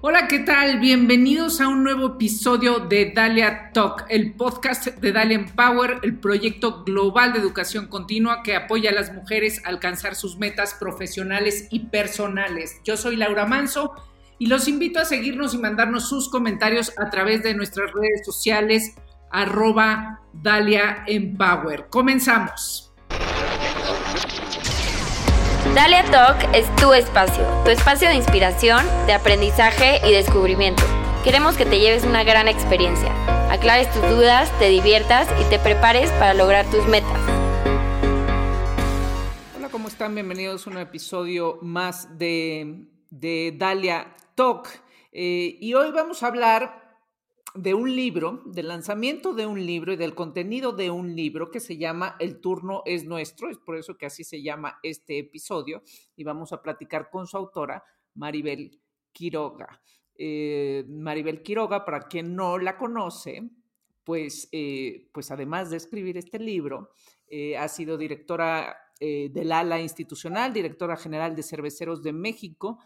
Hola, ¿qué tal? Bienvenidos a un nuevo episodio de Dalia Talk, el podcast de Dalia Empower, el proyecto global de educación continua que apoya a las mujeres a alcanzar sus metas profesionales y personales. Yo soy Laura Manso y los invito a seguirnos y mandarnos sus comentarios a través de nuestras redes sociales arroba Dalia Empower. Comenzamos. Dalia Talk es tu espacio, tu espacio de inspiración, de aprendizaje y descubrimiento. Queremos que te lleves una gran experiencia, aclares tus dudas, te diviertas y te prepares para lograr tus metas. Hola, ¿cómo están? Bienvenidos a un episodio más de, Dalia Talk. Eh, y hoy vamos a hablar de un libro, del lanzamiento de un libro y del contenido de un libro que se llama El turno es nuestro, es por eso que así se llama este episodio y vamos a platicar con su autora, Maribel Quiroga. Eh, Maribel Quiroga, para quien no la conoce, pues, eh, pues además de escribir este libro, eh, ha sido directora del ala institucional, directora general de Cerveceros de México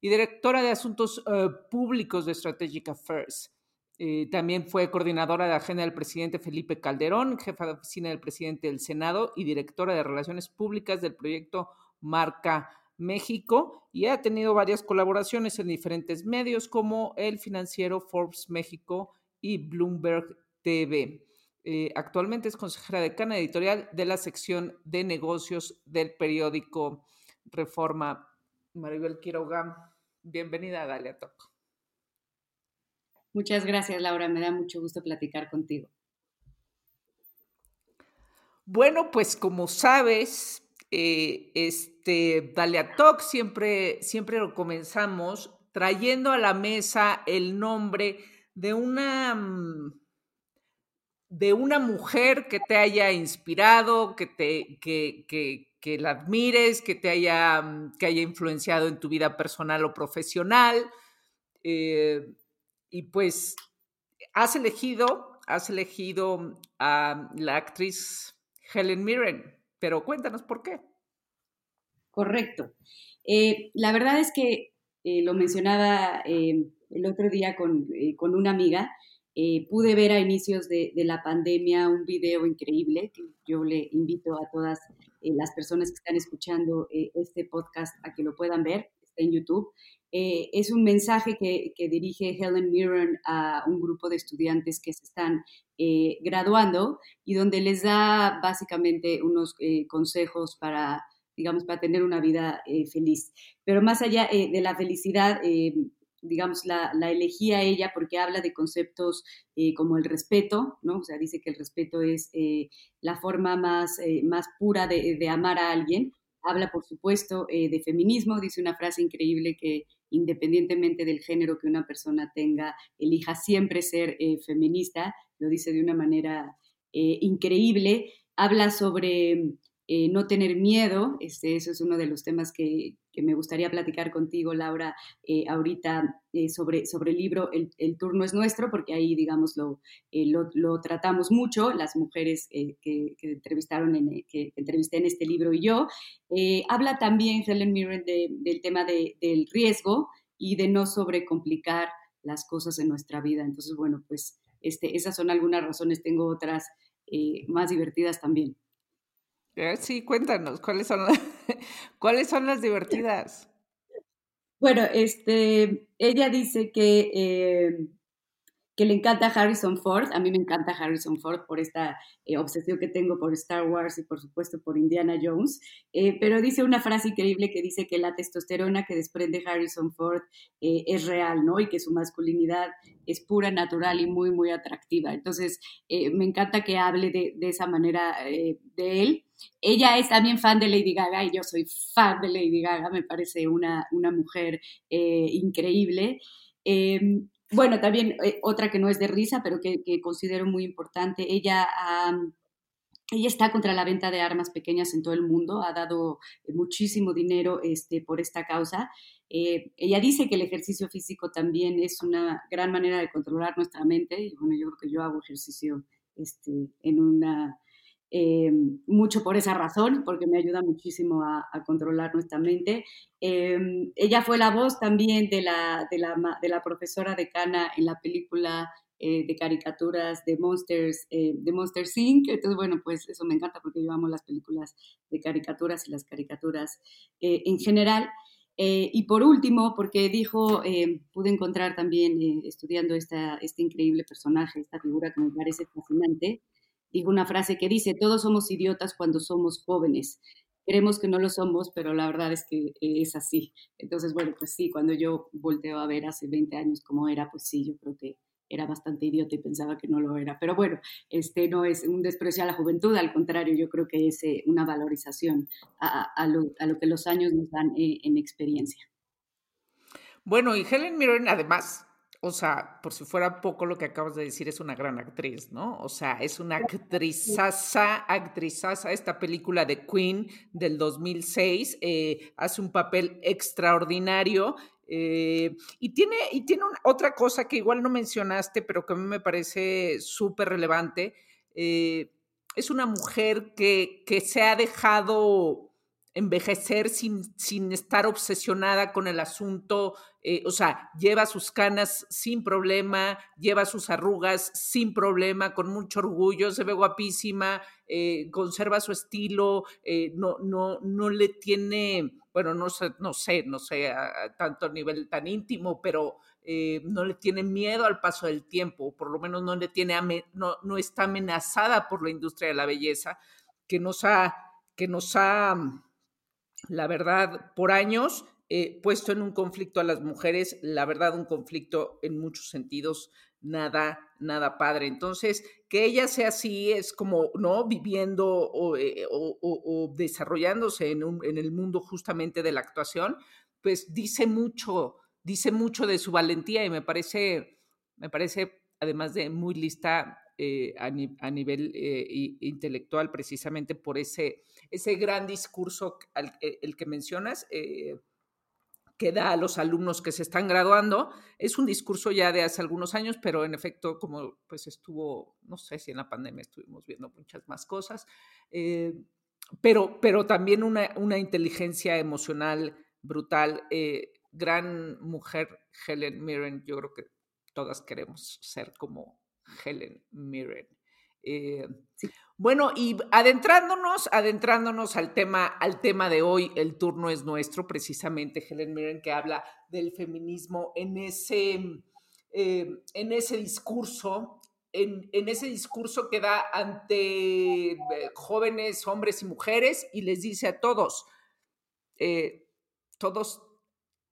y directora de Asuntos Públicos de Strategic Affairs. Eh, también fue coordinadora de agenda del presidente Felipe Calderón, jefa de oficina del presidente del Senado y directora de Relaciones Públicas del proyecto Marca México y ha tenido varias colaboraciones en diferentes medios como El Financiero, Forbes México y Bloomberg TV. Eh, actualmente es consejera decana editorial de la sección de negocios del periódico Reforma. Maribel Quiroga, bienvenida a Dalia Talk. Muchas gracias, Laura. Me da mucho gusto platicar contigo. Bueno, pues como sabes, eh, este Dalia Talk siempre, siempre lo comenzamos trayendo a la mesa el nombre de una, mm, de una mujer que te haya inspirado, que, te, que, que, la admires, que te haya, mm, que haya influenciado en tu vida personal o profesional. Eh, y pues has elegido, has elegido a la actriz Helen Mirren, pero cuéntanos por qué. Correcto. Eh, la verdad es que eh, lo mencionaba eh, el otro día con, con una amiga. pude ver a inicios de, de, la pandemia un video increíble que yo le invito a todas las personas que están escuchando este podcast a que lo puedan ver. Está en YouTube. Eh, es un mensaje que, dirige Helen Mirren a un grupo de estudiantes que se están eh, graduando y donde les da básicamente unos eh, consejos para, digamos, para tener una vida feliz. Pero más allá de la felicidad, digamos, la, la, elegía ella porque habla de conceptos como el respeto, ¿no? O sea, dice que el respeto es la forma más, más pura de, de, amar a alguien. Habla, por supuesto, de feminismo, dice una frase increíble que independientemente del género que una persona tenga, elija siempre ser eh, feminista, lo dice de una manera eh, increíble, habla sobre eh, no tener miedo, este, eso es uno de los temas que, me gustaría platicar contigo, Laura, ahorita sobre, sobre el libro el, turno es nuestro, porque ahí, digamos, lo, lo, tratamos mucho, las mujeres que, entrevistaron en, que entrevisté en este libro y yo. habla también Helen Mirren del tema del riesgo y de no sobrecomplicar las cosas en nuestra vida. Entonces, bueno, pues este, esas son algunas razones, tengo otras más divertidas también. Sí, cuéntanos, ¿cuáles son, las, ¿cuáles son las divertidas? Bueno, este, ella dice que eh, que le encanta Harrison Ford. A mí me encanta Harrison Ford por esta eh, obsesión que tengo por Star Wars y por supuesto por Indiana Jones. Eh, pero dice una frase increíble que dice que la testosterona que desprende Harrison Ford eh, es real, ¿no? Y que su masculinidad es pura, natural y muy, muy atractiva. Entonces, me encanta que hable de, de esa manera de él. Ella es también fan de Lady Gaga y yo soy fan de Lady Gaga, me parece una, una mujer increíble. Em, bueno, también eh, otra que no es de risa, pero que, considero muy importante, ella, ella está contra la venta de armas pequeñas en todo el mundo, ha dado muchísimo dinero este, por esta causa. Eh, ella dice que el ejercicio físico también es una gran manera de controlar nuestra mente. Y bueno, yo creo que yo hago ejercicio este, en una eh, mucho por esa razón, porque me ayuda muchísimo a, controlar nuestra mente. Eh, ella fue la voz también de la, de la, de la profesora decana en la película eh, de caricaturas de Monsters, de Monsters Inc. Entonces, bueno, pues eso me encanta porque yo amo las películas de caricaturas y las caricaturas en general. y por último, porque dijo, pude encontrar también estudiando esta, este increíble personaje, esta figura que me parece fascinante, dijo una frase que dice, todos somos idiotas cuando somos jóvenes. Creemos que no lo somos, pero la verdad es que es así. Entonces, bueno, pues sí, cuando yo volteo a ver hace 20 años cómo era, pues sí, yo creo que era bastante idiota y pensaba que no lo era. Pero bueno, este no es un desprecio a la juventud, al contrario, yo creo que es eh, una valorización a, lo, que los años nos dan eh, en experiencia. Bueno, y Helen Mirren además o sea, por si fuera poco lo que acabas de decir, es una gran actriz, ¿no? O sea, es una actrizaza, actrizaza. Esta película de Queen del 2006 eh, hace un papel extraordinario. Eh, y tiene, y tiene otra cosa que igual no mencionaste, pero que a mí me parece súper relevante. Eh, es una mujer que, que se ha dejado envejecer sin, sin estar obsesionada con el asunto, eh, o sea, lleva sus canas sin problema, lleva sus arrugas sin problema, con mucho orgullo, se ve guapísima, eh, conserva su estilo, eh, no, no, no le tiene, bueno, no sé, no sé, no sé a, tanto a nivel tan íntimo, pero no le tiene miedo al paso del tiempo, por lo menos no le tiene, no, no está amenazada por la industria de la belleza, que nos ha, que nos ha la verdad, por años he puesto en un conflicto a las mujeres, la verdad, un conflicto en muchos sentidos nada, nada padre. Entonces, que ella sea así es como, ¿no? Viviendo o, eh, desarrollándose en, en, el mundo justamente de la actuación, pues dice mucho, dice mucho de su valentía y me parece, me parece, además de muy lista, eh, a, nivel eh, intelectual precisamente por ese, ese gran discurso eh, el que mencionas. que da a los alumnos que se están graduando. Es un discurso ya de hace algunos años, pero en efecto, como pues estuvo, no sé si en la pandemia estuvimos viendo muchas más cosas, pero, pero también una, una inteligencia emocional brutal. gran mujer, Helen Mirren, yo creo que todas queremos ser como, Helen Mirren. Eh, bueno, y adentrándonos, adentrándonos al tema, al tema de hoy, el turno es nuestro, precisamente Helen Mirren, que habla del feminismo en ese, eh, en ese discurso, en, ese discurso que da ante eh, jóvenes, hombres y mujeres, y les dice a todos, todos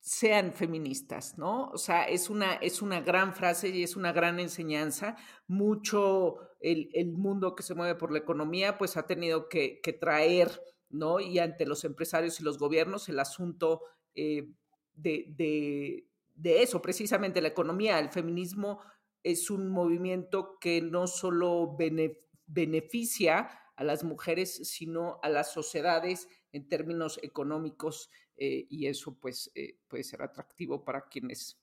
sean feministas, ¿no? O sea, es una, es una gran frase y es una gran enseñanza. Mucho el, mundo que se mueve por la economía, pues ha tenido que, traer, ¿no? Y ante los empresarios y los gobiernos el asunto eh, de, eso, precisamente la economía. El feminismo es un movimiento que no solo beneficia a las mujeres, sino a las sociedades en términos económicos eh, y eso pues eh, puede ser atractivo para quienes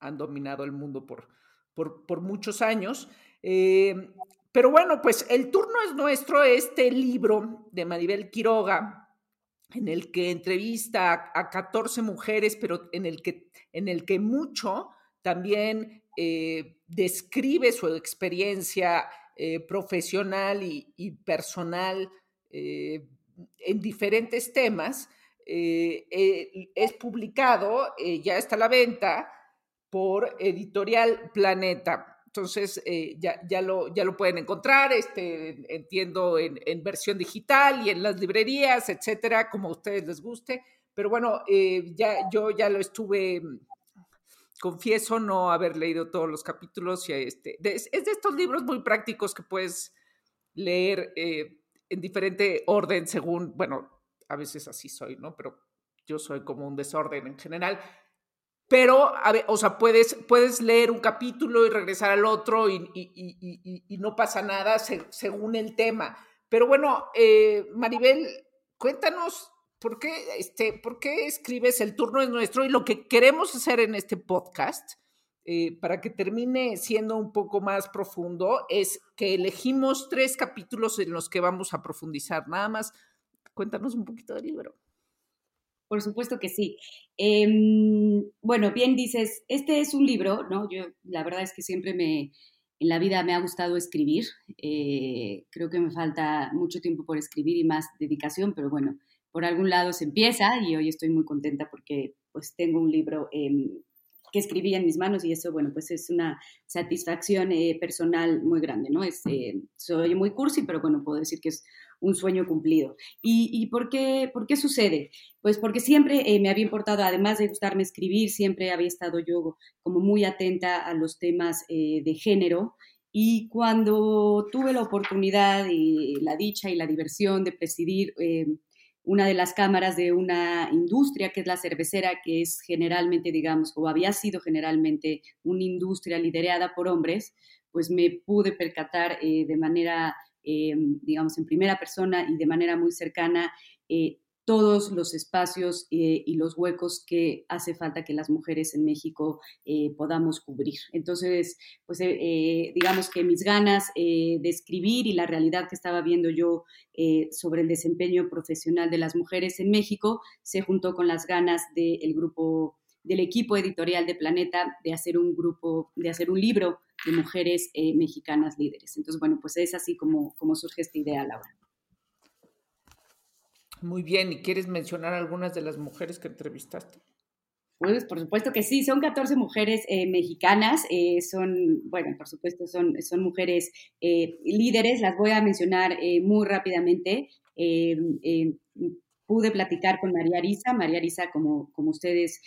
han dominado el mundo por, por, muchos años. Eh, pero bueno, pues el turno es nuestro, este libro de Maribel Quiroga, en el que entrevista a, 14 mujeres, pero en el que, en el que mucho también describe su experiencia profesional y personal en diferentes temas. Eh, eh, es publicado, eh, ya está a la venta por Editorial Planeta. Entonces, ya, ya, lo, ya lo pueden encontrar, este, entiendo, en, versión digital y en las librerías, etcétera, como a ustedes les guste. Pero bueno, ya, yo ya lo estuve, confieso no haber leído todos los capítulos. Y este, es de estos libros muy prácticos que puedes leer en diferente orden según, bueno, a veces así soy, ¿no? Pero yo soy como un desorden en general. Pero, a ver, o sea, puedes, puedes leer un capítulo y regresar al otro y, y, no pasa nada según el tema. Pero bueno, eh, Maribel, cuéntanos por qué, este, por qué escribes El turno es nuestro y lo que queremos hacer en este podcast eh, para que termine siendo un poco más profundo, es que elegimos tres capítulos en los que vamos a profundizar. Nada más, cuéntanos un poquito del libro. Por supuesto que sí. Em, bueno, bien dices, este es un libro, ¿no? Yo la verdad es que siempre me, en la vida me ha gustado escribir. Eh, creo que me falta mucho tiempo por escribir y más dedicación, pero bueno, por algún lado se empieza y hoy estoy muy contenta porque pues tengo un libro em, que escribí en mis manos y eso, bueno, pues es una satisfacción eh, personal muy grande, ¿no? Eh, soy muy cursi, pero bueno, puedo decir que es un sueño cumplido. ¿Y, por, qué, por qué sucede? Pues porque siempre eh, me había importado, además de gustarme escribir, siempre había estado yo como muy atenta a los temas de género y cuando tuve la oportunidad y la dicha y la diversión de presidir una de las cámaras de una industria que es la cervecera, que es generalmente, digamos, o había sido generalmente una industria liderada por hombres, pues me pude percatar eh, de manera, eh, digamos, en primera persona y de manera muy cercana eh, todos los espacios eh, y los huecos que hace falta que las mujeres en México eh, podamos cubrir. Entonces, pues digamos que mis ganas de escribir y la realidad que estaba viendo yo sobre el desempeño profesional de las mujeres en México se juntó con las ganas del grupo del equipo editorial de Planeta de hacer un grupo, de hacer un libro de mujeres mexicanas líderes. Entonces, bueno, pues es así como, como surge esta idea, Laura. Muy bien, ¿y quieres mencionar algunas de las mujeres que entrevistaste? Pues por supuesto que sí, son 14 mujeres eh, mexicanas, eh, son, bueno, por supuesto son, son mujeres eh, líderes, las voy a mencionar muy rápidamente. pude platicar con María Arisa, María Arisa, como, como ustedes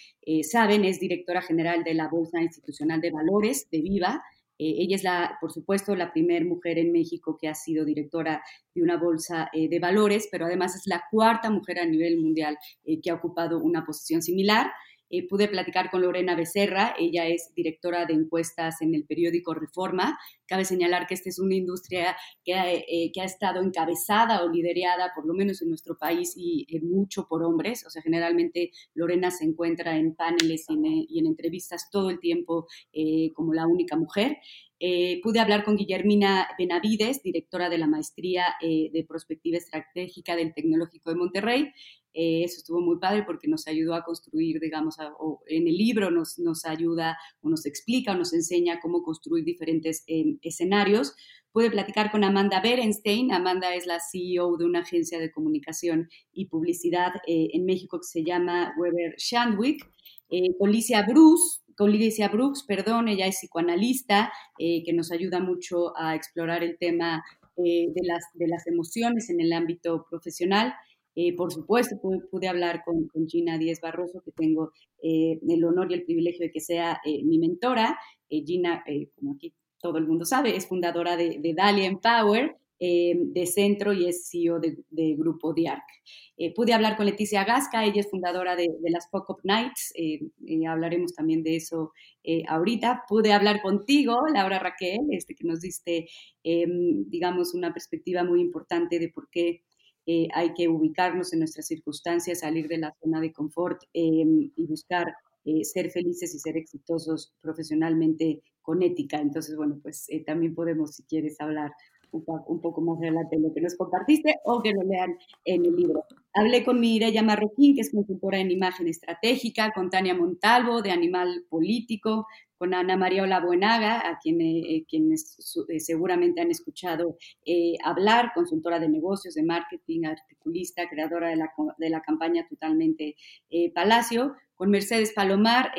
saben, es directora general de la Bolsa Institucional de Valores de Viva, eh, ella es, la, por supuesto, la primera mujer en México que ha sido directora de una bolsa eh, de valores, pero además es la cuarta mujer a nivel mundial eh, que ha ocupado una posición similar. Eh, pude platicar con Lorena Becerra, ella es directora de encuestas en el periódico Reforma. Cabe señalar que esta es una industria que, eh, que ha estado encabezada o liderada, por lo menos en nuestro país, y eh, mucho por hombres. O sea, generalmente Lorena se encuentra en paneles y en, y en entrevistas todo el tiempo como la única mujer. pude hablar con Guillermina Benavides, directora de la maestría de Prospectiva Estratégica del Tecnológico de Monterrey. Eh, eso estuvo muy padre porque nos ayudó a construir, digamos, o en el libro nos, nos, ayuda o nos explica o nos enseña cómo construir diferentes eh, escenarios. Pude platicar con Amanda Berenstein. Amanda es la CEO de una agencia de comunicación y publicidad eh, en México que se llama Weber Shandwick. con Licia Bruce, con Licia Brooks, perdón, ella es psicoanalista, que nos ayuda mucho a explorar el tema de, las, de las emociones en el ámbito profesional. Eh, por supuesto, pude, hablar con, Gina Díez Barroso, que tengo eh, el honor y el privilegio de que sea eh, mi mentora. Gina, como aquí todo el mundo sabe, es fundadora de, de Dalia Empower, de Centro y es CEO de, Grupo DIARC. pude hablar con Leticia Gasca, ella es fundadora de, las Pop-Up Nights, hablaremos también de eso ahorita. Pude hablar contigo, Laura Raquel, este, que nos diste, digamos, una perspectiva muy importante de por qué eh, hay que ubicarnos en nuestras circunstancias, salir de la zona de confort em, y buscar eh, ser felices y ser exitosos profesionalmente con ética. Entonces, bueno, pues eh, también podemos, si quieres, hablar un, poco más de lo que nos compartiste o que lo lean en el libro. Hablé con Mireya Marroquín, que es consultora en imagen estratégica, con Tania Montalvo, de Animal Político, con Ana María Olabuenaga, a quien, eh, quienes eh, seguramente han escuchado eh, hablar, consultora de negocios, de marketing, articulista, creadora de la, de la campaña Totalmente Palacio, con Mercedes Palomar,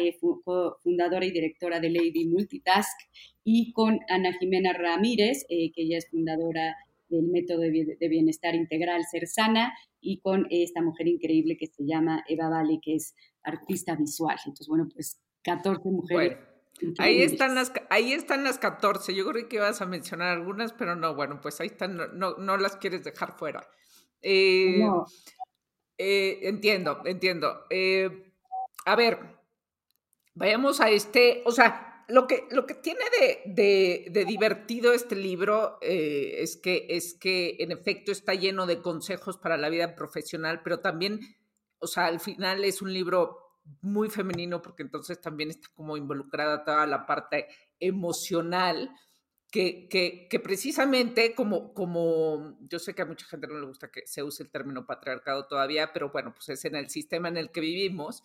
fundadora y directora de Lady Multitask, y con Ana Jimena Ramírez, que ella es fundadora del método de bienestar integral Ser Sana, y con esta mujer increíble que se llama Eva Vale, que es artista visual. Entonces, bueno, pues 14 mujeres. Ahí están, las, ahí están las 14. Yo creo que ibas a mencionar algunas, pero no, bueno, pues ahí están, no, no las quieres dejar fuera. Eh, no. Eh, entiendo, entiendo. Eh, a ver, vayamos a este, o sea, lo que, lo que tiene de, de, divertido este libro es, que, es que en efecto está lleno de consejos para la vida profesional, pero también, o sea, al final es un libro muy femenino porque entonces también está como involucrada toda la parte emocional. Que, que, que, precisamente como, como yo sé que a mucha gente no le gusta que se use el término patriarcado todavía, pero bueno, pues es en el sistema en el que vivimos.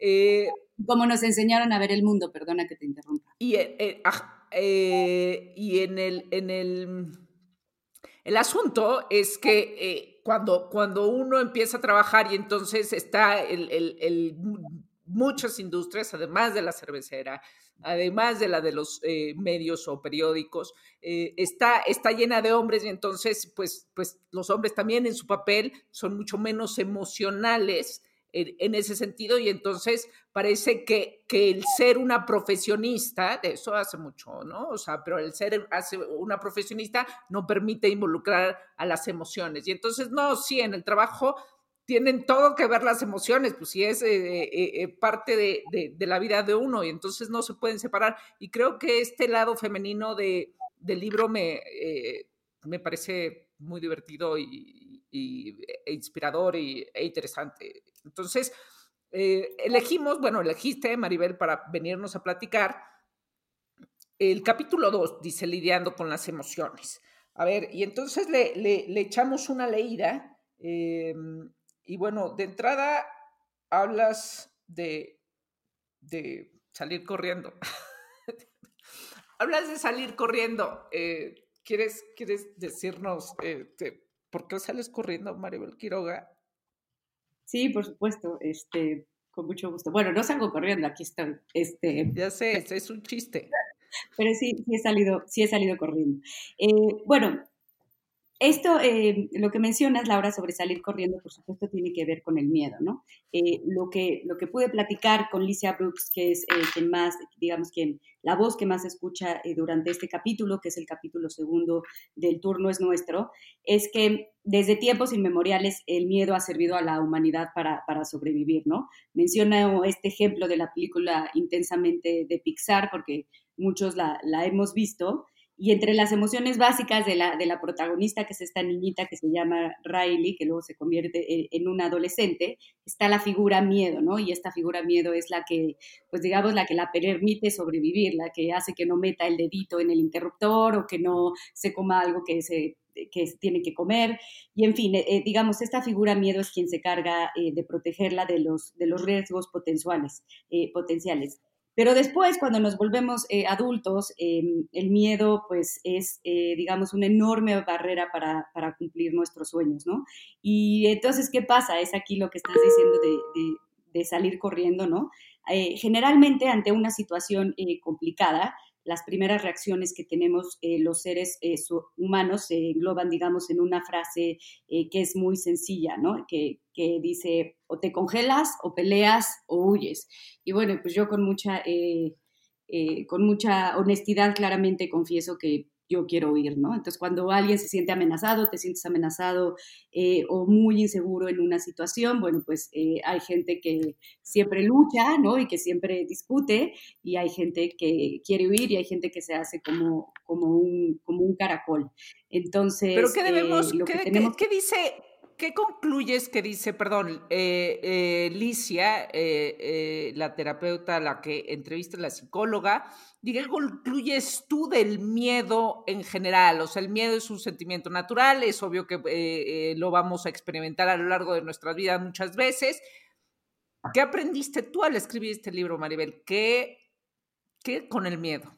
Eh, como nos enseñaron a ver el mundo, perdona que te interrumpa. Y, eh, eh, y en el, en el, el asunto es que cuando, cuando uno empieza a trabajar y entonces está el, el, el muchas industrias, además de la cervecera, además de la de los eh, medios o periódicos, eh, está, está llena de hombres y entonces, pues, pues los hombres también en su papel son mucho menos emocionales en, ese sentido y entonces parece que, que, el ser una profesionista, de eso hace mucho, ¿no? O sea, pero el ser hace una profesionista no permite involucrar a las emociones y entonces, no, sí, en el trabajo tienen todo que ver las emociones, pues sí es eh, eh, eh, parte de, la vida de uno y entonces no se pueden separar. Y creo que este lado femenino de, del libro me, me parece muy divertido y, e inspirador y, e interesante. Entonces, elegimos, bueno, elegiste, Maribel, para venirnos a platicar. El capítulo 2 dice lidiando con las emociones. A ver, y entonces le, le, echamos una leída. Eh, y bueno, de entrada hablas de, de salir corriendo. hablas de salir corriendo. Eh, ¿quieres, ¿Quieres decirnos eh, por qué sales corriendo, Maribel Quiroga? Sí, por supuesto, este, con mucho gusto. Bueno, no salgo corriendo, aquí estoy. Este, ya sé, es un chiste. Pero sí, sí he salido, sí he salido corriendo. Eh, bueno, esto, eh, lo que mencionas, Laura, sobre salir corriendo, por supuesto, tiene que ver con el miedo, ¿no? Eh, lo, que, lo que pude platicar con Licia Brooks, que es eh, quien más, digamos, quien, la voz que más escucha durante este capítulo, que es el capítulo segundo del turno es nuestro, es que desde tiempos inmemoriales el miedo ha servido a la humanidad para, para sobrevivir, ¿no? Menciona este ejemplo de la película intensamente de Pixar, porque muchos la, la hemos visto, y entre las emociones básicas de la, de la protagonista, que es esta niñita que se llama Riley, que luego se convierte en, una adolescente, está la figura miedo, ¿no? Y esta figura miedo es la que, pues digamos, la que la permite sobrevivir, la que hace que no meta el dedito en el interruptor o que no se coma algo que se que tiene que comer. Y en fin, eh, digamos, esta figura miedo es quien se carga eh, de protegerla de los, de los riesgos potenciales. Eh, potenciales. Pero después, cuando nos volvemos eh, adultos, em, el miedo, pues, es, eh, digamos, una enorme barrera para, para, cumplir nuestros sueños, ¿no? Y entonces, ¿qué pasa? Es aquí lo que estás diciendo de, de, salir corriendo, ¿no? Eh, generalmente, ante una situación complicada, las primeras reacciones que tenemos los seres humanos se engloban, digamos, en una frase que es muy sencilla, ¿no? Que, que dice, o te congelas, o peleas, o huyes. Y bueno, pues yo con mucha, eh, eh, con mucha honestidad claramente confieso que yo quiero huir, ¿no? Entonces, cuando alguien se siente amenazado, te sientes amenazado eh, o muy inseguro en una situación, bueno, pues hay gente que siempre lucha, ¿no? Y que siempre discute, y hay gente que quiere huir y hay gente que se hace como, como, un, como un caracol. Entonces, ¿pero qué debemos, lo que tenemos... ¿qué dice ¿Qué concluyes que dice, perdón, eh, eh, Licia, eh, la terapeuta, la que entrevista la psicóloga, ¿qué concluyes tú del miedo en general? O sea, el miedo es un sentimiento natural, es obvio que lo vamos a experimentar a lo largo de nuestras vidas muchas veces. ¿Qué aprendiste tú al escribir este libro, Maribel? ¿Qué, qué con el miedo?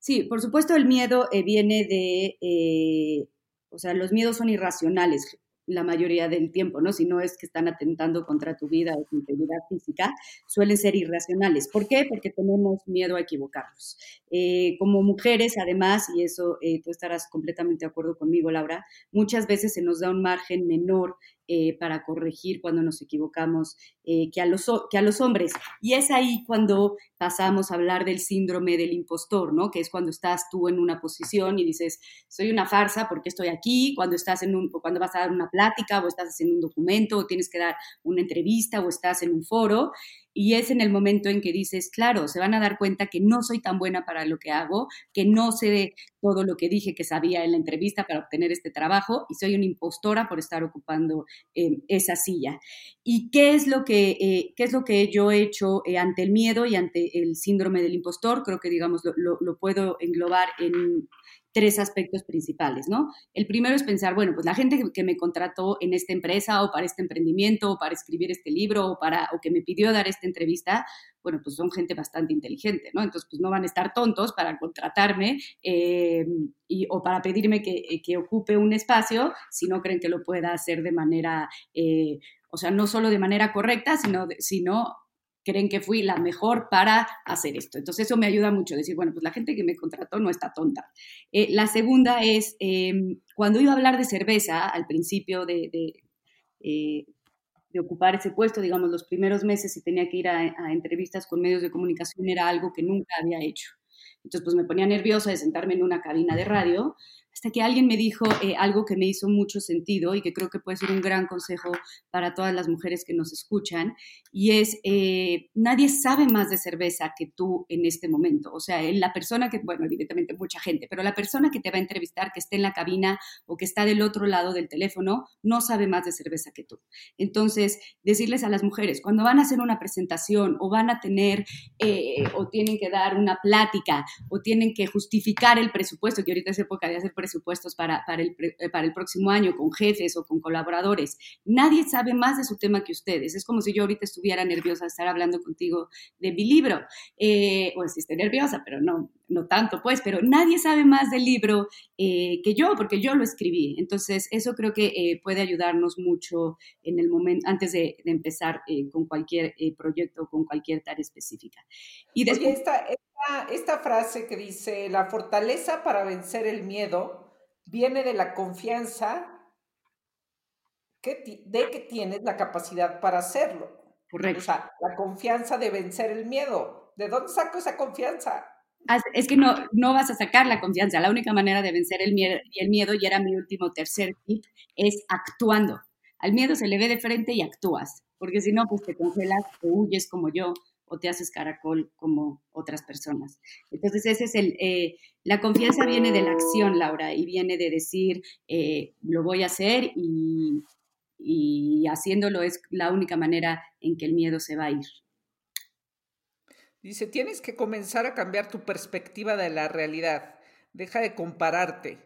Sí, por supuesto el miedo viene de, o sea, los miedos son irracionales la mayoría del tiempo, ¿no? Si no es que están atentando contra tu vida o tu integridad física, suelen ser irracionales. ¿Por qué? Porque tenemos miedo a equivocarnos. Eh, como mujeres, además, y eso eh, tú estarás completamente de acuerdo conmigo, Laura, muchas veces se nos da un margen menor eh, para corregir cuando nos equivocamos que, a los, que a los hombres. Y es ahí cuando pasamos a hablar del síndrome del impostor, ¿no? Que es cuando estás tú en una posición y dices, soy una farsa porque estoy aquí, cuando estás en un, cuando vas a dar una plática o estás haciendo un documento o tienes que dar una entrevista o estás en un foro y es en el momento en que dices, claro, se van a dar cuenta que no soy tan buena para lo que hago, que no sé todo lo que dije que sabía en la entrevista para obtener este trabajo y soy una impostora por estar ocupando eh, esa silla. ¿Y qué es lo que, eh, qué es lo que yo he hecho eh, ante el miedo y ante el síndrome del impostor? Creo que, digamos, lo puedo englobar en tres aspectos principales, ¿no? El primero es pensar, bueno, pues la gente que, me contrató en esta empresa o para este emprendimiento o para escribir este libro o, para, o que me pidió dar esta entrevista, bueno, pues son gente bastante inteligente, ¿no? Entonces, pues no van a estar tontos para contratarme eh, y, o para pedirme que, que, ocupe un espacio si no creen que lo pueda hacer de manera, eh, o sea, no solo de manera correcta, sino, sino creen que fui la mejor para hacer esto. Entonces eso me ayuda mucho, decir, bueno, pues la gente que me contrató no está tonta. Eh, la segunda es, em, cuando iba a hablar de cerveza al principio de, eh, de, ocupar ese puesto, digamos, los primeros meses y tenía que ir a, a entrevistas con medios de comunicación, era algo que nunca había hecho. Entonces, pues me ponía nerviosa de sentarme en una cabina de radio hasta que alguien me dijo eh, algo que me hizo mucho sentido y que creo que puede ser un gran consejo para todas las mujeres que nos escuchan, y es, eh, nadie sabe más de cerveza que tú en este momento. O sea, la persona que, bueno, evidentemente mucha gente, pero la persona que te va a entrevistar, que esté en la cabina o que está del otro lado del teléfono, no sabe más de cerveza que tú. Entonces, decirles a las mujeres, cuando van a hacer una presentación o van a tener eh, o tienen que dar una plática o tienen que justificar el presupuesto, que ahorita es época de hacer presupuestos para, para, el, eh, para el próximo año con jefes o con colaboradores. Nadie sabe más de su tema que ustedes. Es como si yo ahorita estuviera nerviosa de estar hablando contigo de mi libro. Eh, o si estoy nerviosa, pero no, no tanto, pues, pero nadie sabe más del libro eh, que yo, porque yo lo escribí. Entonces, eso creo que puede ayudarnos mucho en el momento, antes de, empezar con cualquier proyecto, con cualquier tarea específica. Y después... esta, esta frase que dice, la fortaleza para vencer el miedo viene de la confianza que de que tienes la capacidad para hacerlo. Correcto. O sea, la confianza de vencer el miedo. ¿De dónde saco esa confianza? Es que no, no vas a sacar la confianza. La única manera de vencer el miedo, y el miedo, y era mi último tercer tip, es actuando. Al miedo se le ve de frente y actúas, porque si no, pues te congelas o huyes como yo o te haces caracol como otras personas. Entonces, ese es el, eh, la confianza viene de la acción, Laura, y viene de decir, eh, lo voy a hacer y, haciéndolo es la única manera en que el miedo se va a ir. Dice, tienes que comenzar a cambiar tu perspectiva de la realidad. Deja de compararte.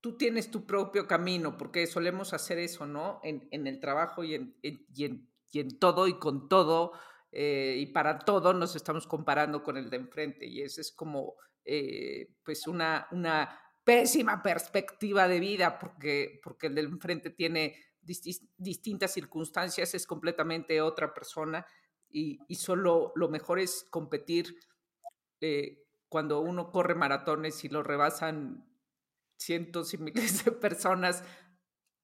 Tú tienes tu propio camino, porque solemos hacer eso, ¿no? En, el trabajo y en todo y con todo eh, y para todo nos estamos comparando con el de enfrente y esa es como eh, pues una, una pésima perspectiva de vida porque, porque el de enfrente tiene distintas circunstancias, es completamente otra persona y, y solo lo mejor es competir eh, cuando uno corre maratones y lo rebasan cientos y miles de personas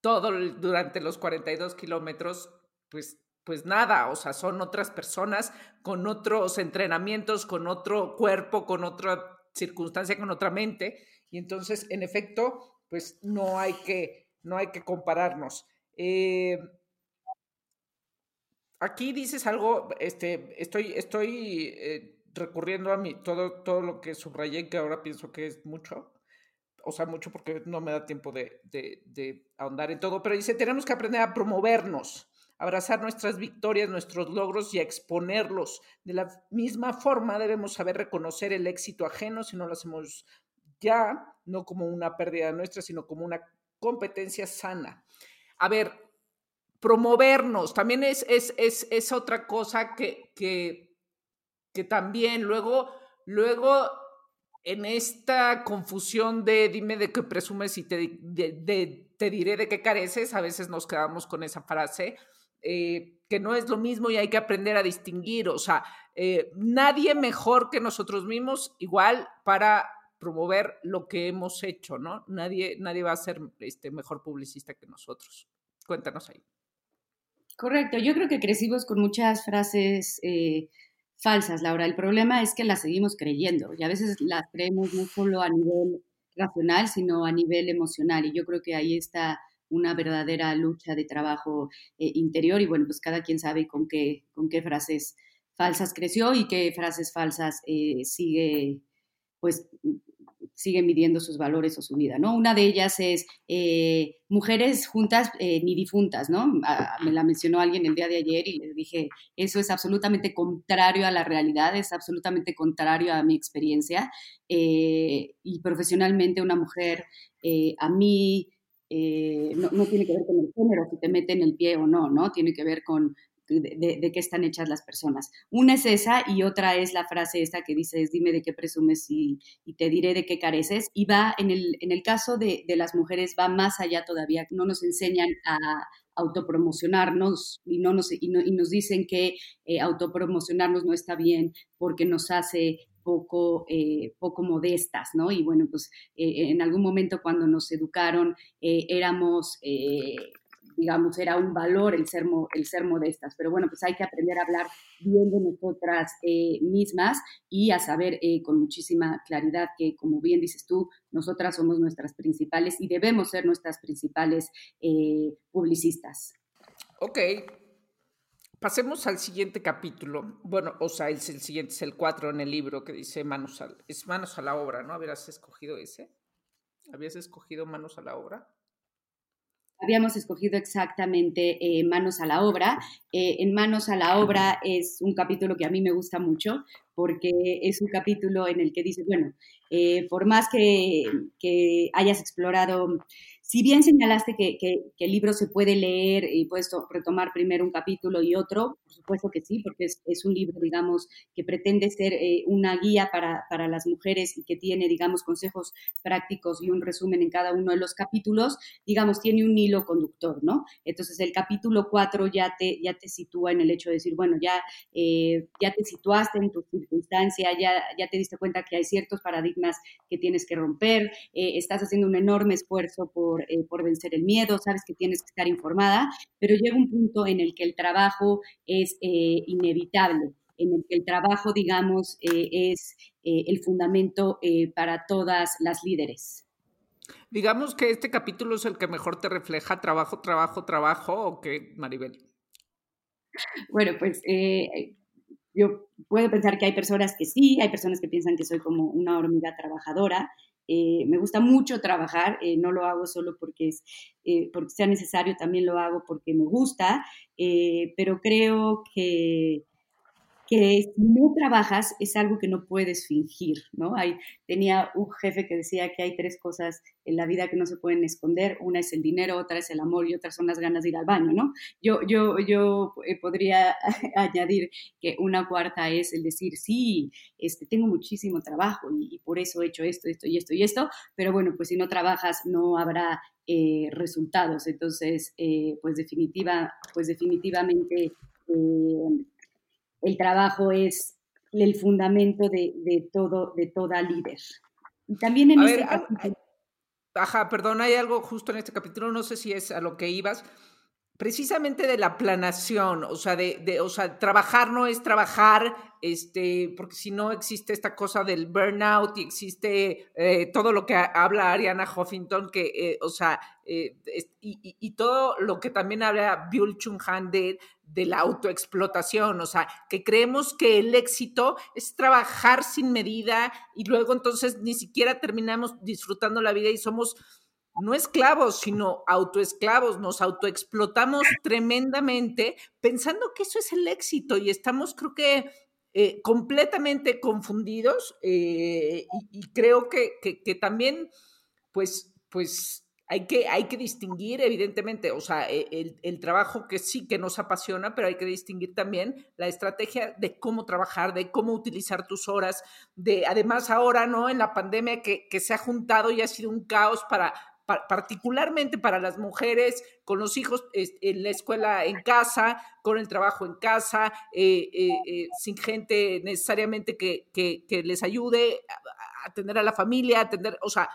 todo durante los 42 kilómetros, pues pues nada, o sea, son otras personas con otros entrenamientos, con otro cuerpo, con otra circunstancia, con otra mente. Y entonces, en efecto, pues no hay que, no hay que compararnos. Eh, aquí dices algo, este, estoy, estoy eh, recurriendo a mí, todo, todo lo que subrayé, que ahora pienso que es mucho, o sea, mucho porque no me da tiempo de, de ahondar en todo, pero dice, tenemos que aprender a promovernos abrazar nuestras victorias, nuestros logros y exponerlos. De la misma forma debemos saber reconocer el éxito ajeno si no lo hacemos ya, no como una pérdida nuestra, sino como una competencia sana. A ver, promovernos también es, es, es, otra cosa que, que, que también luego, luego en esta confusión de dime de qué presumes y te, te diré de qué careces, a veces nos quedamos con esa frase eh, que no es lo mismo y hay que aprender a distinguir. O sea, eh, nadie mejor que nosotros mismos, igual para promover lo que hemos hecho, ¿no? Nadie, nadie va a ser este, mejor publicista que nosotros. Cuéntanos ahí. Correcto, yo creo que crecimos con muchas frases eh, falsas, Laura. El problema es que las seguimos creyendo y a veces las creemos no solo a nivel racional, sino a nivel emocional. Y yo creo que ahí está una verdadera lucha de trabajo eh, interior y bueno, pues cada quien sabe con qué, con qué frases falsas creció y qué frases falsas eh, sigue, pues, sigue midiendo sus valores o su vida, ¿no? Una de ellas es eh, mujeres juntas ni difuntas, ¿no? Ah, me la mencionó alguien el día de ayer y les dije, eso es absolutamente contrario a la realidad, es absolutamente contrario a mi experiencia. y profesionalmente una mujer, a mí, no, no, tiene que ver con el género, si te mete en el pie o no, ¿no? Tiene que ver con de, qué están hechas las personas. Una es esa y otra es la frase esta que dices, dime de qué presumes y, te diré de qué careces. Y va, en el, en el caso de, las mujeres, va más allá todavía. No nos enseñan a autopromocionarnos y, no nos, y, nos dicen que eh, autopromocionarnos no está bien porque nos hace poco, eh, poco modestas, ¿no? Y bueno, pues eh, en algún momento cuando nos educaron éramos digamos, era un valor el ser, el ser modestas. Pero bueno, pues hay que aprender a hablar bien de nosotras eh, mismas y a saber eh, con muchísima claridad que, como bien dices tú, nosotras somos nuestras principales y debemos ser nuestras principales eh, publicistas. Ok. Pasemos al siguiente capítulo. Bueno, o sea, el, siguiente es el 4 en el libro que dice manos a, manos a la obra, ¿no? ¿Habías escogido ese? ¿Habías escogido manos a la obra? habíamos escogido exactamente eh, Manos a la Obra. Eh, en Manos a la Obra es un capítulo que a mí me gusta mucho porque es un capítulo en el que dice, bueno, eh, por más que hayas explorado si bien señalaste que, el libro se puede leer y puedes retomar primero un capítulo y otro, por supuesto que sí, porque es, un libro, digamos, que pretende ser eh, una guía para, las mujeres y que tiene, digamos, consejos prácticos y un resumen en cada uno de los capítulos, digamos, tiene un hilo conductor, ¿no? Entonces, el capítulo 4 ya te, ya te sitúa en el hecho de decir, bueno, ya, eh, ya te situaste en tu circunstancia, ya, ya te diste cuenta que hay ciertos paradigmas que tienes que romper, eh, estás haciendo un enorme esfuerzo por eh, por, vencer el miedo, sabes que tienes que estar informada, pero llega un punto en el que el trabajo es eh, inevitable, en el que el trabajo, digamos, eh, es el fundamento para todas las líderes. Digamos que este capítulo es el que mejor te refleja trabajo, trabajo, trabajo, ¿o qué, Maribel? Bueno, pues yo puedo pensar que hay personas que sí, hay personas que piensan que soy como una hormiga trabajadora, eh, me gusta mucho trabajar, eh, no lo hago solo porque, es, eh, porque sea necesario, también lo hago porque me gusta, pero creo que que si no trabajas es algo que no puedes fingir, ¿no? Hay, tenía un jefe que decía que hay tres cosas en la vida que no se pueden esconder, una es el dinero, otra es el amor y otras son las ganas de ir al baño, ¿no? Yo, yo, yo eh, podría añadir que una cuarta es el decir, sí, este, tengo muchísimo trabajo y, por eso he hecho esto, esto y esto y esto, pero bueno, pues si no trabajas no habrá eh, resultados, entonces, eh, pues, definitiva, pues definitivamente el trabajo es el fundamento de, todo, de toda líder. Y también en este capítulo... Ajá, perdón, hay algo justo en este capítulo, no sé si es a lo que ibas, precisamente de la planación, o sea, de, de, o sea, trabajar no es trabajar, este, porque si no existe esta cosa del burnout y existe eh, todo lo que habla Ariana Huffington, que, eh, o sea, eh, y, y, todo lo que también habla Byul Chung Han de, de la autoexplotación, o sea, que creemos que el éxito es trabajar sin medida y luego entonces ni siquiera terminamos disfrutando la vida y somos no esclavos, sino autoesclavos, nos autoexplotamos tremendamente pensando que eso es el éxito y estamos, creo que, eh, completamente confundidos eh, y, creo que, también, pues, pues hay que, hay que distinguir, evidentemente, o sea, e, el, el, trabajo que sí que nos apasiona, pero hay que distinguir también la estrategia de cómo trabajar, de cómo utilizar tus horas, de además ahora, ¿no? En la pandemia que, que se ha juntado y ha sido un caos para, particularmente para las mujeres, con los hijos en la escuela en casa, con el trabajo en casa, eh, eh, eh, sin gente necesariamente que, les ayude a atender a la familia, atender, o sea,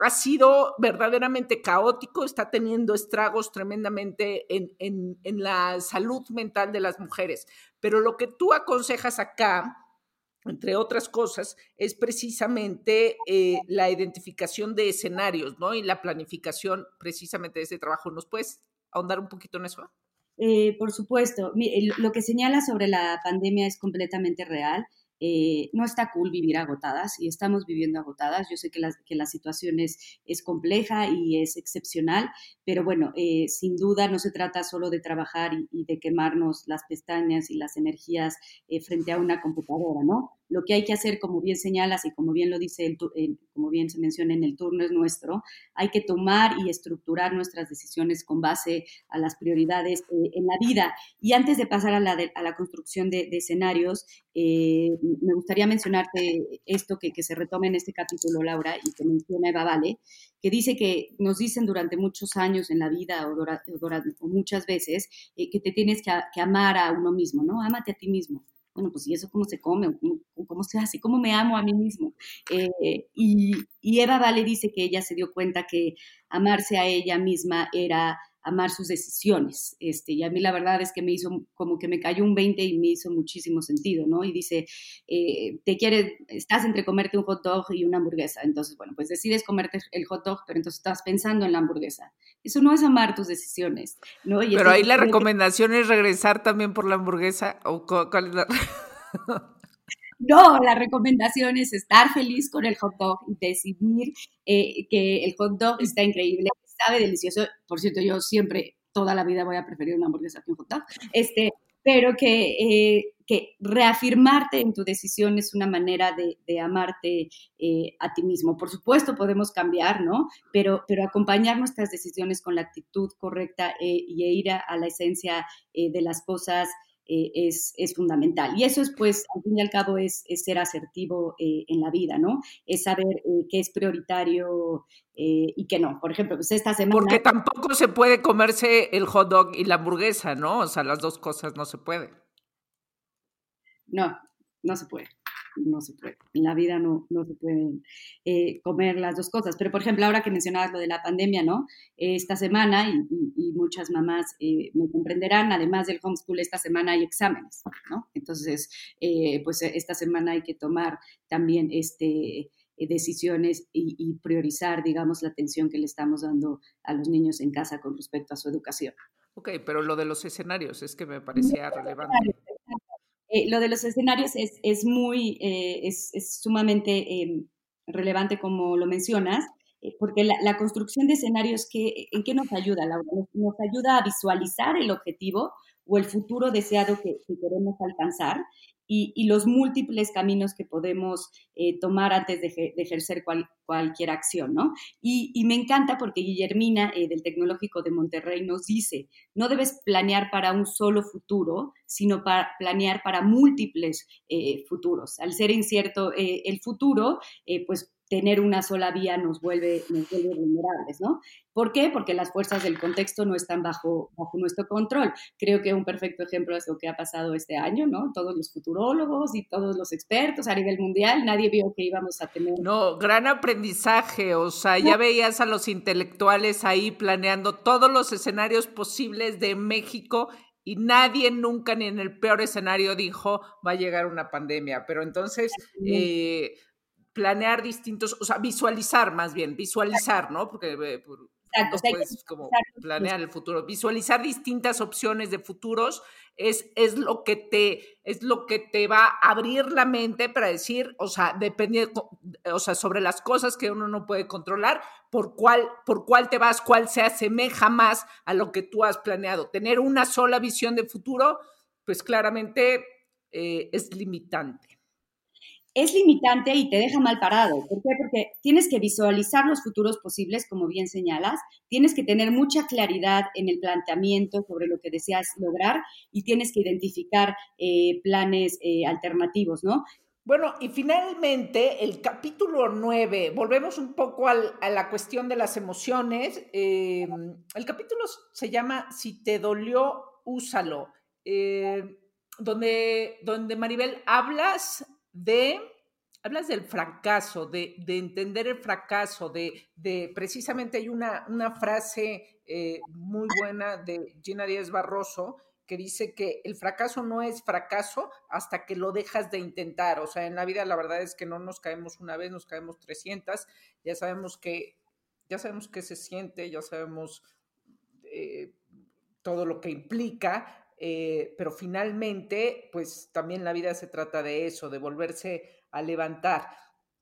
ha sido verdaderamente caótico, está teniendo estragos tremendamente en, en la salud mental de las mujeres. Pero lo que tú aconsejas acá, entre otras cosas, es precisamente eh, la identificación de escenarios, ¿no? Y la planificación precisamente de ese trabajo. ¿Nos puedes ahondar un poquito en eso? Eh, por supuesto, lo que señala sobre la pandemia es completamente real. Eh, no está cool vivir agotadas y estamos viviendo agotadas. Yo sé que la, que la situación es, compleja y es excepcional, pero bueno, eh, sin duda no se trata solo de trabajar y, de quemarnos las pestañas y las energías eh, frente a una computadora, ¿no? Lo que hay que hacer, como bien señalas y como bien lo dice, el, como bien se menciona en el turno es nuestro, hay que tomar y estructurar nuestras decisiones con base a las prioridades en la vida. Y antes de pasar a la, a la construcción de, de escenarios, me gustaría mencionarte esto que, se retome en este capítulo, Laura, y que menciona Eva Vale, que dice que nos dicen durante muchos años en la vida o, muchas veces eh, que te tienes que, amar a uno mismo, ¿no? Ámate a ti mismo. Bueno, pues ¿y eso cómo se come? ¿Cómo, se hace? ¿Cómo me amo a mí mismo? Eh, y, y Eva Vale dice que ella se dio cuenta que amarse a ella misma era amar sus decisiones. Este, y a mí la verdad es que me hizo como que me cayó un 20 y me hizo muchísimo sentido, ¿no? Y dice, eh, te quieres, estás entre comerte un hot dog y una hamburguesa. Entonces, bueno, pues decides comerte el hot dog, pero entonces estás pensando en la hamburguesa. Eso no es amar tus decisiones, ¿no? pero ahí la recomendación es regresar también por la hamburguesa o cuál es la... No, la recomendación es estar feliz con el hot dog y decidir eh, que el hot dog está increíble, sabe delicioso. Por cierto, yo siempre, toda la vida voy a preferir una hamburguesa que un hot dog. Este, pero que, eh, que reafirmarte en tu decisión es una manera de, amarte eh, a ti mismo. Por supuesto, podemos cambiar, ¿no? Pero, pero acompañar nuestras decisiones con la actitud correcta eh, y ir a, la esencia de las cosas es, es, fundamental. Y eso es, pues, al fin y al cabo, es, es ser asertivo en la vida, ¿no? Es saber qué es prioritario eh, y que no. Por ejemplo, pues esta semana... Porque tampoco se puede comerse el hot dog y la hamburguesa, ¿no? O sea, las dos cosas no se pueden. No, no se puede. No se puede. En la vida no, no se pueden eh, comer las dos cosas. Pero, por ejemplo, ahora que mencionabas lo de la pandemia, ¿no? esta semana, y, y, muchas mamás eh, me comprenderán, además del homeschool, esta semana hay exámenes, ¿no? Entonces, pues esta semana hay que tomar también este eh, decisiones y, priorizar, digamos, la atención que le estamos dando a los niños en casa con respecto a su educación. Ok, pero lo de los escenarios es que me parecía relevante. Eh, lo de los escenarios es, es muy, eh, es, es, sumamente em, relevante como lo mencionas, porque la, construcción de escenarios, que, ¿en qué nos ayuda, Laura? Nos, ayuda a visualizar el objetivo o el futuro deseado que queremos alcanzar y, los múltiples caminos que podemos eh, tomar antes de, ejercer cualquier acción, ¿no? Y, me encanta porque Guillermina eh, del Tecnológico de Monterrey nos dice, no debes planear para un solo futuro, sino para planear para múltiples eh, futuros. Al ser incierto el futuro, pues tener una sola vía nos vuelve, nos vuelve vulnerables, ¿no? ¿Por qué? Porque las fuerzas del contexto no están bajo, bajo nuestro control. Creo que un perfecto ejemplo es lo que ha pasado este año, ¿no? Todos los futurólogos y todos los expertos a nivel mundial, nadie vio que íbamos a tener. No, gran aprendizaje, o sea, ya veías a los intelectuales ahí planeando todos los escenarios posibles de México y nadie nunca ni en el peor escenario dijo va a llegar una pandemia. Pero entonces, eh, planear distintos, o sea, visualizar más bien, visualizar, ¿no? Porque eh, no puedes como planear el futuro. Visualizar distintas opciones de futuros es, es, lo que te, es lo que te va a abrir la mente para decir, o sea, depende, o sea, sobre las cosas que uno no puede controlar, por cuál, por cuál te vas, cuál se asemeja más a lo que tú has planeado. Tener una sola visión de futuro, pues claramente eh, es limitante es limitante y te deja mal parado. ¿Por qué? Porque tienes que visualizar los futuros posibles, como bien señalas, tienes que tener mucha claridad en el planteamiento sobre lo que deseas lograr y tienes que identificar eh, planes eh, alternativos, ¿no? Bueno, y finalmente el capítulo 9, volvemos un poco a la cuestión de las emociones. Eh, el capítulo se llama Si te dolió, úsalo. donde, donde Maribel hablas de, hablas del fracaso, de, entender el fracaso, de, precisamente hay una, una frase eh, muy buena de Gina Díaz Barroso que dice que el fracaso no es fracaso hasta que lo dejas de intentar. O sea, en la vida la verdad es que no nos caemos una vez, nos caemos 300, ya sabemos que, ya sabemos qué se siente, ya sabemos... Eh, todo lo que implica, eh, pero finalmente, pues también la vida se trata de eso, de volverse a levantar.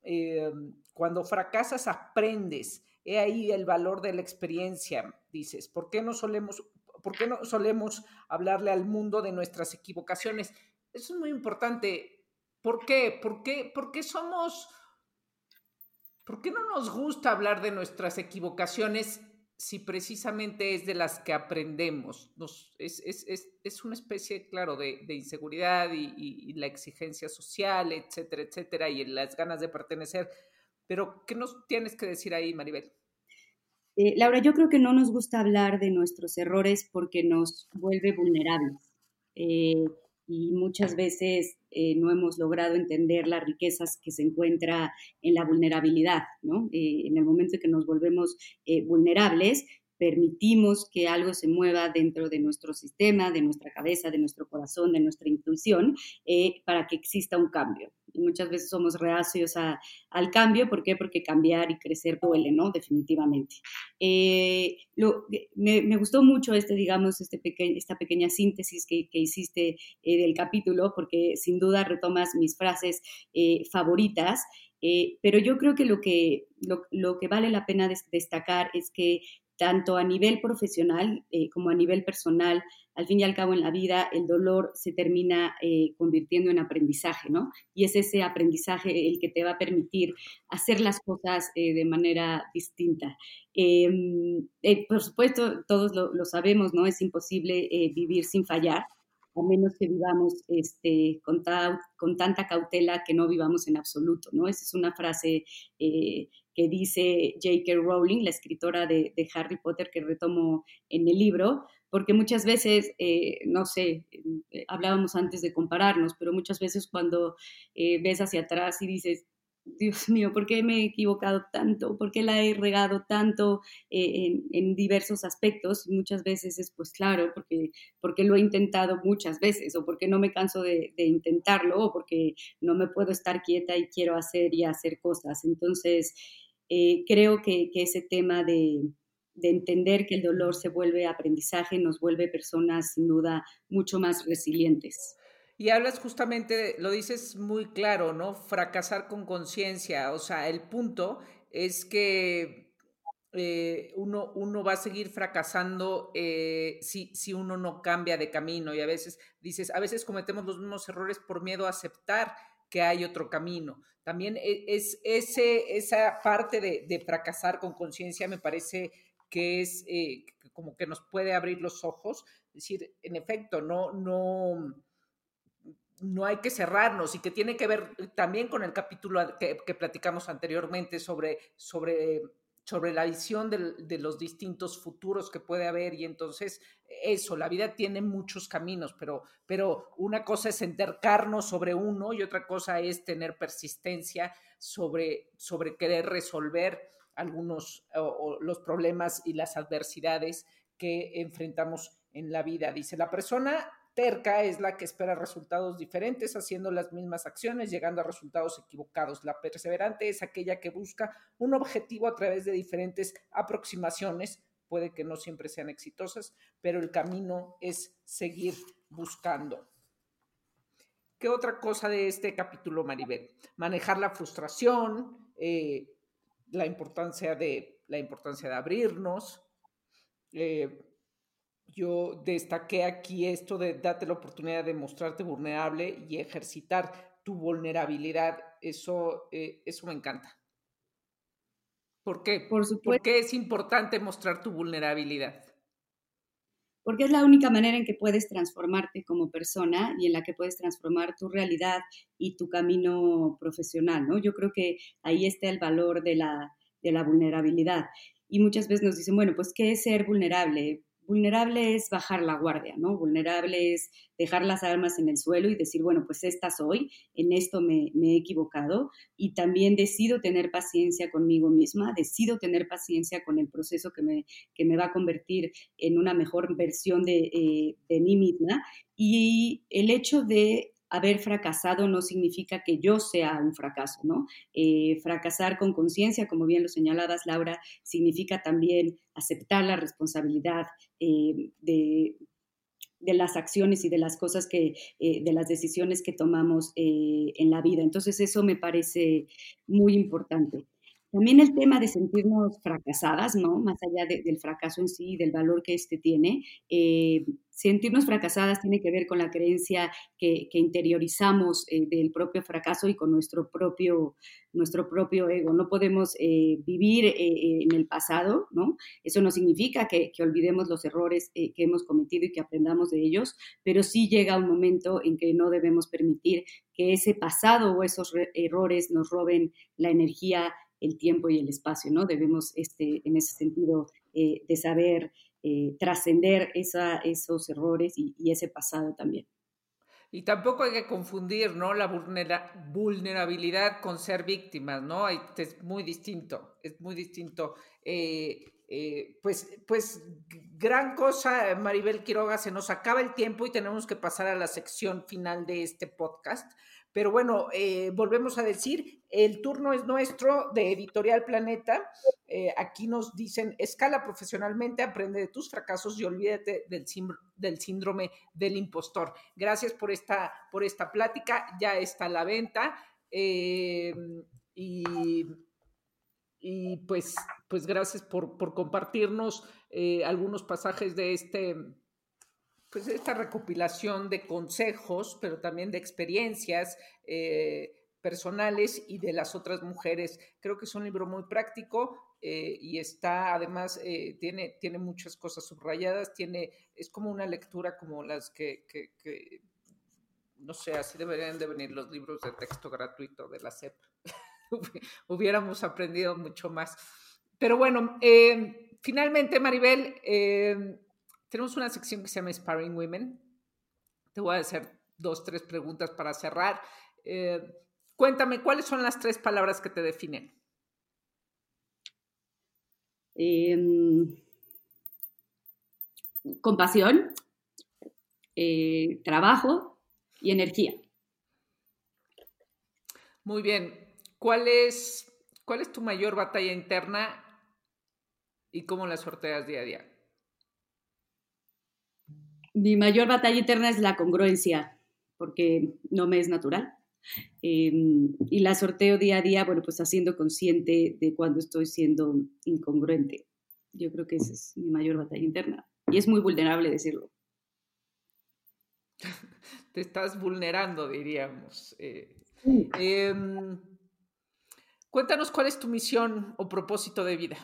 Eh, cuando fracasas, aprendes. He ahí el valor de la experiencia, dices. ¿Por qué no solemos, por qué no solemos hablarle al mundo de nuestras equivocaciones? Eso es muy importante. ¿Por qué? ¿Por qué, ¿Por qué somos... ¿Por qué no nos gusta hablar de nuestras equivocaciones si precisamente es de las que aprendemos. Nos, es, es, es, es, una especie, claro, de, de inseguridad y, y, y, la exigencia social, etcétera, etcétera, y las ganas de pertenecer. Pero, ¿qué nos tienes que decir ahí, Maribel? Eh, Laura, yo creo que no nos gusta hablar de nuestros errores porque nos vuelve vulnerables. Eh, y muchas veces eh, no hemos logrado entender las riquezas que se encuentra en la vulnerabilidad, ¿no? Eh, en el momento en que nos volvemos eh, vulnerables, permitimos que algo se mueva dentro de nuestro sistema, de nuestra cabeza, de nuestro corazón, de nuestra intuición, eh, para que exista un cambio. Y muchas veces somos reacios a, al cambio, ¿por qué? Porque cambiar y crecer duele, ¿no? Definitivamente. Eh, lo, me, me, gustó mucho este, digamos, este peque esta pequeña síntesis que, que hiciste eh, del capítulo, porque sin duda retomas mis frases eh, favoritas. Eh, pero yo creo que lo que, lo, lo que vale la pena destacar es que tanto a nivel profesional eh, como a nivel personal, al fin y al cabo en la vida el dolor se termina eh, convirtiendo en aprendizaje, ¿no? Y es ese aprendizaje el que te va a permitir hacer las cosas eh, de manera distinta. Em, por supuesto, todos lo, sabemos, ¿no? Es imposible vivir sin fallar, a menos que vivamos este, con, ta, con, tanta cautela que no vivamos en absoluto, ¿no? Esa es una frase que dice J.K. Rowling, la escritora de, Harry Potter que retomo en el libro, porque muchas veces, eh, no sé, eh, hablábamos antes de compararnos, pero muchas veces cuando eh, ves hacia atrás y dices, Dios mío, ¿por qué me he equivocado tanto? ¿Por qué la he regado tanto en, diversos aspectos? Muchas veces es pues claro, porque, porque lo he intentado muchas veces, o porque no me canso de, intentarlo, o porque no me puedo estar quieta y quiero hacer y hacer cosas. Entonces, eh, creo que, ese tema de, de entender que el dolor se vuelve aprendizaje nos vuelve personas sin duda mucho más resilientes. Y hablas justamente, lo dices muy claro, ¿no? Fracasar con conciencia. O sea, el punto es que eh, uno, uno, va a seguir fracasando eh, si, si, uno no cambia de camino. Y a veces dices, a veces cometemos los mismos errores por miedo a aceptar que hay otro camino. También e, es ese, esa parte de, fracasar con conciencia me parece que es eh, como que nos puede abrir los ojos. Es decir, en efecto, no, no no hay que cerrarnos y que tiene que ver también con el capítulo que, que platicamos anteriormente sobre, sobre, sobre la visión de, de, los distintos futuros que puede haber y entonces eso, la vida tiene muchos caminos, pero, pero una cosa es entercarnos sobre uno y otra cosa es tener persistencia sobre, sobre querer resolver algunos o, los problemas y las adversidades que enfrentamos en la vida. Dice, la persona terca es la que espera resultados diferentes haciendo las mismas acciones, llegando a resultados equivocados. La perseverante es aquella que busca un objetivo a través de diferentes aproximaciones. Puede que no siempre sean exitosas, pero el camino es seguir buscando. ¿Qué otra cosa de este capítulo, Maribel? Manejar la frustración, eh, la, importancia de, la importancia de abrirnos, eh, yo destaqué aquí esto de date la oportunidad de mostrarte vulnerable y ejercitar tu vulnerabilidad. Eso, eh, eso me encanta. ¿Por qué? Por supuesto. ¿Por qué es importante mostrar tu vulnerabilidad? Porque es la única manera en que puedes transformarte como persona y en la que puedes transformar tu realidad y tu camino profesional, ¿no? Yo creo que ahí está el valor de la, de la vulnerabilidad. Y muchas veces nos dicen, bueno, pues, ¿qué es ser vulnerable? Vulnerable es bajar la guardia, ¿no? Vulnerable es dejar las armas en el suelo y decir, bueno, pues esta soy, en esto me, he equivocado y también decido tener paciencia conmigo misma, decido tener paciencia con el proceso que me, que me va a convertir en una mejor versión de, eh, de mí misma y el hecho de haber fracasado no significa que yo sea un fracaso, ¿no? Eh, fracasar con conciencia, como bien lo señalabas, Laura, significa también aceptar la responsabilidad eh, de, de las acciones y de las cosas que, eh, de las decisiones que tomamos en la vida. Entonces eso me parece muy importante. También el tema de sentirnos fracasadas, ¿no? Más allá del fracaso en sí y del valor que éste tiene, eh, sentirnos fracasadas tiene que ver con la creencia que, interiorizamos eh, del propio fracaso y con nuestro propio, nuestro propio ego. No podemos eh, vivir en el pasado, ¿no? Eso no significa que, que olvidemos los errores que hemos cometido y que aprendamos de ellos, pero sí llega un momento en que no debemos permitir que ese pasado o esos errores nos roben la energía el tiempo y el espacio, ¿no? Debemos, este, en ese sentido, eh, de saber eh, trascender esos errores y, ese pasado también. Y tampoco hay que confundir, ¿no? La vulnerabilidad con ser víctimas, ¿no? Es muy distinto, es muy distinto. Eh, pues, pues, gran cosa, Maribel Quiroga, se nos acaba el tiempo y tenemos que pasar a la sección final de este podcast. Pero bueno, volvemos a decir, el turno es nuestro de Editorial Planeta. Eh, aquí nos dicen, escala profesionalmente, aprende de tus fracasos y olvídate del, síndrome del impostor. Gracias por esta, por esta plática, ya está a la venta. Eh, y, y, pues, pues gracias por, por compartirnos algunos pasajes de este pues esta recopilación de consejos, pero también de experiencias eh, personales y de las otras mujeres. Creo que es un libro muy práctico eh, y está, además, eh, tiene, tiene muchas cosas subrayadas, tiene, es como una lectura como las que, no sé, así deberían de venir los libros de texto gratuito de la SEP. Hubiéramos aprendido mucho más. Pero bueno, finalmente, Maribel, tenemos una sección que se llama Sparring Women. Te voy a hacer dos, tres preguntas para cerrar. Eh, cuéntame, ¿cuáles son las tres palabras que te definen? Em, compasión, eh, trabajo y energía. Muy bien. ¿Cuál es, ¿Cuál es tu mayor batalla interna y cómo la sorteas día a día? mi mayor batalla interna es la congruencia, porque no me es natural. Em, y la sorteo día a día, bueno, pues haciendo consciente de cuando estoy siendo incongruente. Yo creo que esa es mi mayor batalla interna. Y es muy vulnerable decirlo. Te estás vulnerando, diríamos. Eh, em, cuéntanos cuál es tu misión o propósito de vida.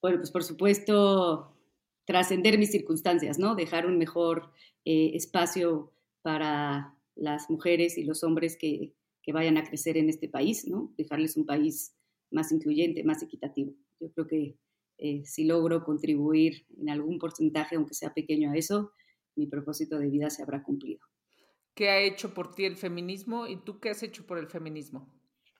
Bueno, pues por supuesto, trascender mis circunstancias, ¿no? Dejar un mejor eh, espacio para las mujeres y los hombres que, vayan a crecer en este país, ¿no? Dejarles un país más incluyente, más equitativo. Yo creo que eh, si logro contribuir en algún porcentaje, aunque sea pequeño a eso, mi propósito de vida se habrá cumplido. ¿Qué ha hecho por ti el feminismo y tú qué has hecho por el feminismo?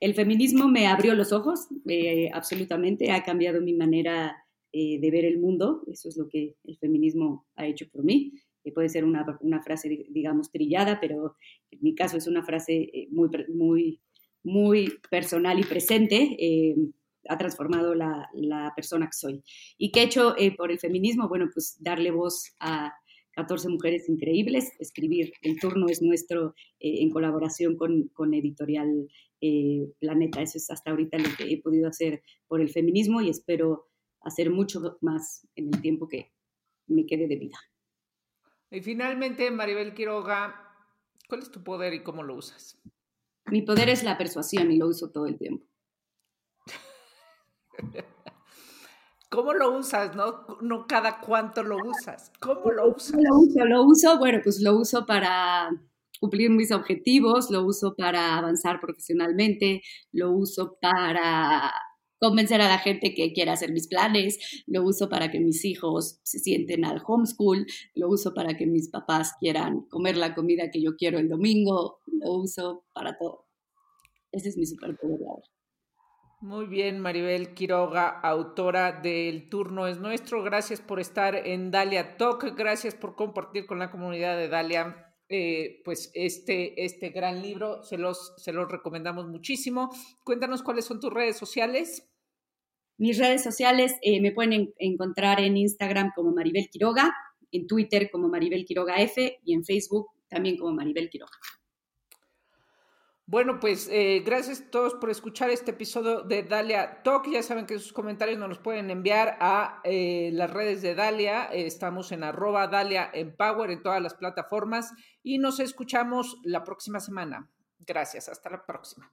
El feminismo me abrió los ojos, eh, absolutamente, ha cambiado mi manera eh, de ver el mundo, eso es lo que el feminismo ha hecho por mí. Eh, puede ser una, una, frase, digamos, trillada, pero en mi caso es una frase eh, muy, muy, muy personal y presente. ha transformado la, la, persona que soy. ¿Y qué he hecho por el feminismo? Bueno, pues darle voz a 14 mujeres increíbles, escribir El turno es nuestro en colaboración con, con Editorial Planeta. Eso es hasta ahorita lo que he podido hacer por el feminismo y espero hacer mucho más en el tiempo que me quede de vida. Y finalmente, Maribel Quiroga, ¿cuál es tu poder y cómo lo usas? Mi poder es la persuasión y lo uso todo el tiempo. ¿Cómo lo usas? No, no cada cuánto lo usas. ¿Cómo lo usas? Lo uso, lo uso, bueno, pues lo uso para cumplir mis objetivos, lo uso para avanzar profesionalmente, lo uso para convencer a la gente que quiera hacer mis planes, lo uso para que mis hijos se sienten al homeschool, lo uso para que mis papás quieran comer la comida que yo quiero el domingo, lo uso para todo. Ese es mi superpoder. Muy bien, Maribel Quiroga, autora del Turno es Nuestro. Gracias por estar en Dalia Talk. Gracias por compartir con la comunidad de Dalia eh, pues este, este gran libro, se los, se los recomendamos muchísimo. Cuéntanos cuáles son tus redes sociales. Mis redes sociales eh, me pueden encontrar en Instagram como Maribel Quiroga, en Twitter como Maribel Quiroga F y en Facebook también como Maribel Quiroga. Bueno, pues eh, gracias a todos por escuchar este episodio de Dalia Talk. Ya saben que sus comentarios nos los pueden enviar a eh, las redes de Dalia. estamos en arroba Dalia Empower en todas las plataformas y nos escuchamos la próxima semana. Gracias, hasta la próxima.